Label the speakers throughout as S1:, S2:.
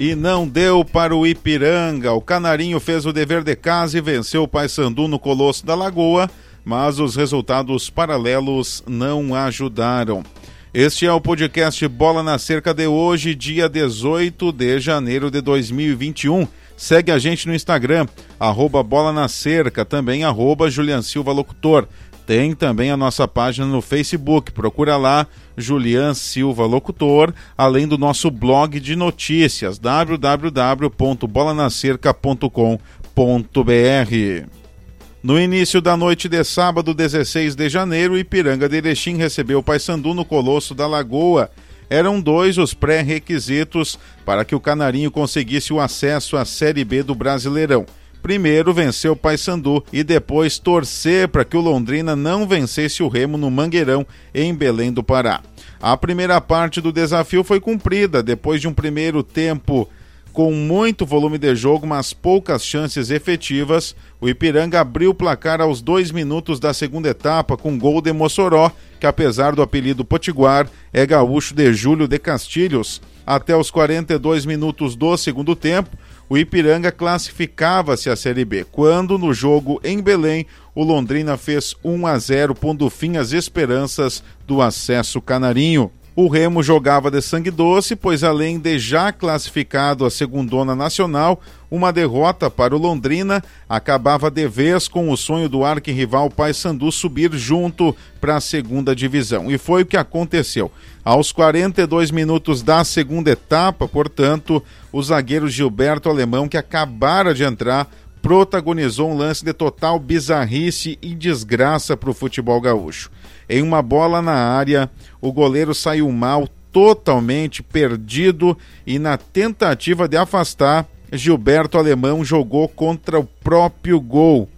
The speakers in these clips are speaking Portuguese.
S1: e não deu para o Ipiranga. O Canarinho fez o dever de casa e venceu o Paysandu no Colosso da Lagoa, mas os resultados paralelos não ajudaram. Este é o podcast Bola na Cerca de hoje, dia 18 de janeiro de 2021. Segue a gente no Instagram, arroba Bola na Cerca, também arroba Julian Silva Locutor. Tem também a nossa página no Facebook, procura lá Julian Silva Locutor, além do nosso blog de notícias www.bolanacerca.com.br. No início da noite de sábado, 16 de janeiro, Ipiranga de Erechim recebeu o Paysandu no Colosso da Lagoa. Eram dois os pré-requisitos para que o Canarinho conseguisse o acesso à Série B do Brasileirão primeiro vencer o Paysandu e depois torcer para que o Londrina não vencesse o Remo no Mangueirão, em Belém do Pará. A primeira parte do desafio foi cumprida depois de um primeiro tempo com muito volume de jogo, mas poucas chances efetivas. O Ipiranga abriu o placar aos dois minutos da segunda etapa com gol de Mossoró, que apesar do apelido Potiguar, é gaúcho de Júlio de Castilhos. Até os 42 minutos do segundo tempo, o Ipiranga classificava-se à Série B, quando no jogo em Belém o Londrina fez 1 a 0, pondo fim às esperanças do acesso canarinho. O Remo jogava de sangue doce, pois além de já classificado a segundona nacional, uma derrota para o Londrina acabava de vez com o sonho do arquirrival Paysandu subir junto para a segunda divisão. E foi o que aconteceu. Aos 42 minutos da segunda etapa, portanto, o zagueiro Gilberto Alemão, que acabara de entrar, protagonizou um lance de total bizarrice e desgraça para o futebol gaúcho. Em uma bola na área, o goleiro saiu mal, totalmente perdido e na tentativa de afastar, Gilberto Alemão jogou contra o próprio gol.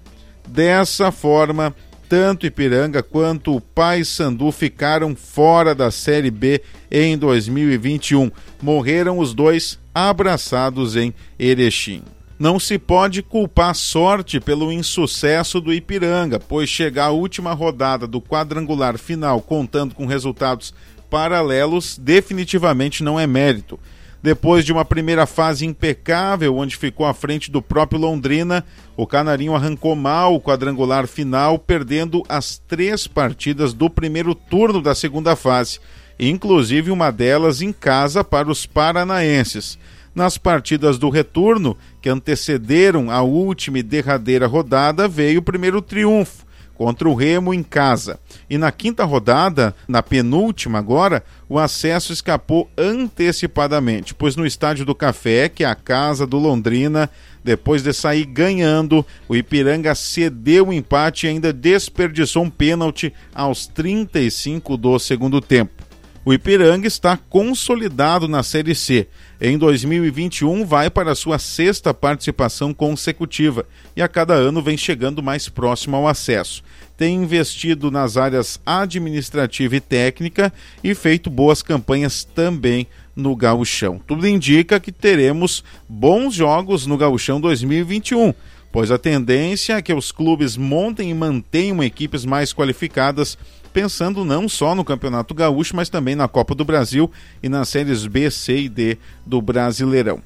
S1: Dessa forma, tanto Ipiranga quanto o Paysandu ficaram fora da Série B em 2021. Morreram os dois abraçados em Erechim. Não se pode culpar a sorte pelo insucesso do Ipiranga, pois chegar à última rodada do quadrangular final contando com resultados paralelos definitivamente não é mérito. Depois de uma primeira fase impecável, onde ficou à frente do próprio Londrina, o Canarinho arrancou mal o quadrangular final, perdendo as três partidas do primeiro turno da segunda fase, inclusive uma delas em casa para os paranaenses. Nas partidas do retorno, que antecederam a última e derradeira rodada, veio o primeiro triunfo contra o Remo em casa. E na quinta rodada, na penúltima agora, o acesso escapou antecipadamente, pois no Estádio do Café, que é a casa do Londrina, depois de sair ganhando, o Ipiranga cedeu o empate e ainda desperdiçou um pênalti aos 35 do segundo tempo. O Ipiranga está consolidado na Série C. Em 2021, vai para sua sexta participação consecutiva e a cada ano vem chegando mais próximo ao acesso. Tem investido nas áreas administrativa e técnica e feito boas campanhas também no Gauchão. Tudo indica que teremos bons jogos no Gauchão 2021 pois a tendência é que os clubes montem e mantenham equipes mais qualificadas pensando não só no Campeonato Gaúcho, mas também na Copa do Brasil e nas séries B, C e D do Brasileirão.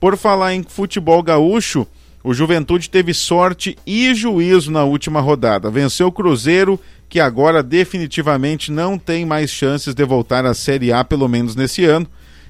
S1: Por falar em futebol gaúcho, o Juventude teve sorte e juízo na última rodada. Venceu o Cruzeiro, que agora definitivamente não tem mais chances de voltar à Série A, pelo menos nesse ano.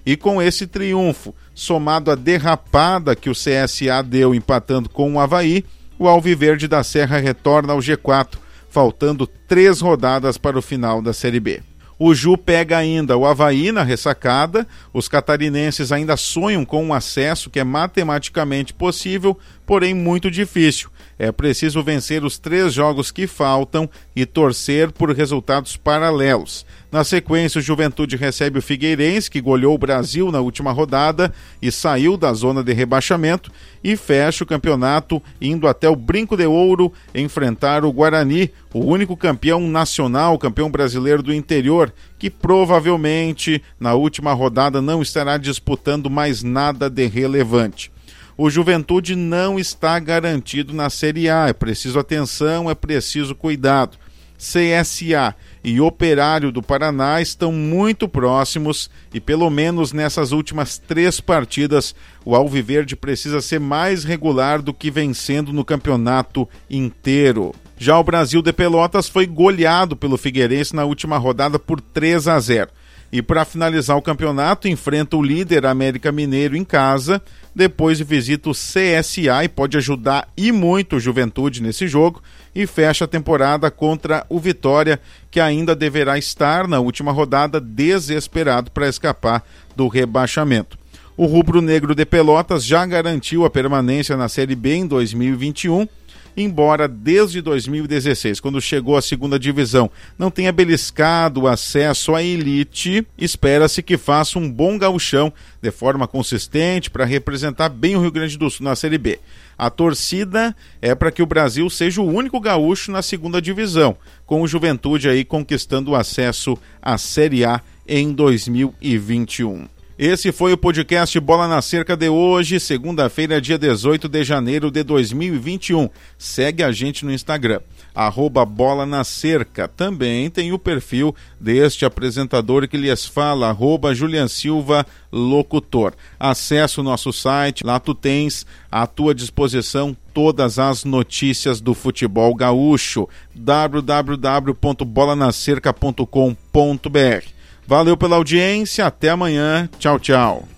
S1: E com esse triunfo, somado à derrapada que o CSA deu empatando com o Havaí, o Alviverde da Serra retorna ao G4 faltando três rodadas para o final da Série B. O Ju pega ainda o Havaí na ressacada. Os catarinenses ainda sonham com um acesso que é matematicamente possível, porém muito difícil. É preciso vencer os três jogos que faltam e torcer por resultados paralelos. Na sequência, o Juventude recebe o Figueirense, que goleou o Brasil na última rodada e saiu da zona de rebaixamento, e fecha o campeonato indo até o Brinco de Ouro enfrentar o Guarani, o único campeão nacional, campeão brasileiro do interior, que provavelmente na última rodada não estará disputando mais nada de relevante o Juventude não está garantido na Série A. É preciso atenção, é preciso cuidado. CSA e Operário do Paraná estão muito próximos e, pelo menos nessas últimas três partidas, o Alviverde precisa ser mais regular do que vencendo no campeonato inteiro. Já o Brasil de Pelotas foi goleado pelo Figueirense na última rodada por 3 a 0. E para finalizar o campeonato, enfrenta o líder América Mineiro em casa, depois visita o CSA e pode ajudar e muito o Juventude nesse jogo e fecha a temporada contra o Vitória, que ainda deverá estar na última rodada desesperado para escapar do rebaixamento. O rubro-negro de Pelotas já garantiu a permanência na Série B em 2021 embora desde 2016, quando chegou à segunda divisão, não tenha beliscado o acesso à elite, espera-se que faça um bom gauchão de forma consistente para representar bem o Rio Grande do Sul na Série B. A torcida é para que o Brasil seja o único gaúcho na segunda divisão, com o Juventude aí conquistando o acesso à Série A em 2021. Esse foi o podcast Bola na Cerca de hoje, segunda-feira, dia 18 de janeiro de 2021. Segue a gente no Instagram, arroba Bola na Cerca. Também tem o perfil deste apresentador que lhes fala, arroba Julian Silva Locutor. Acesse o nosso site, lá tu tens à tua disposição todas as notícias do futebol gaúcho. www.bolanacerca.com.br Valeu pela audiência, até amanhã. Tchau, tchau.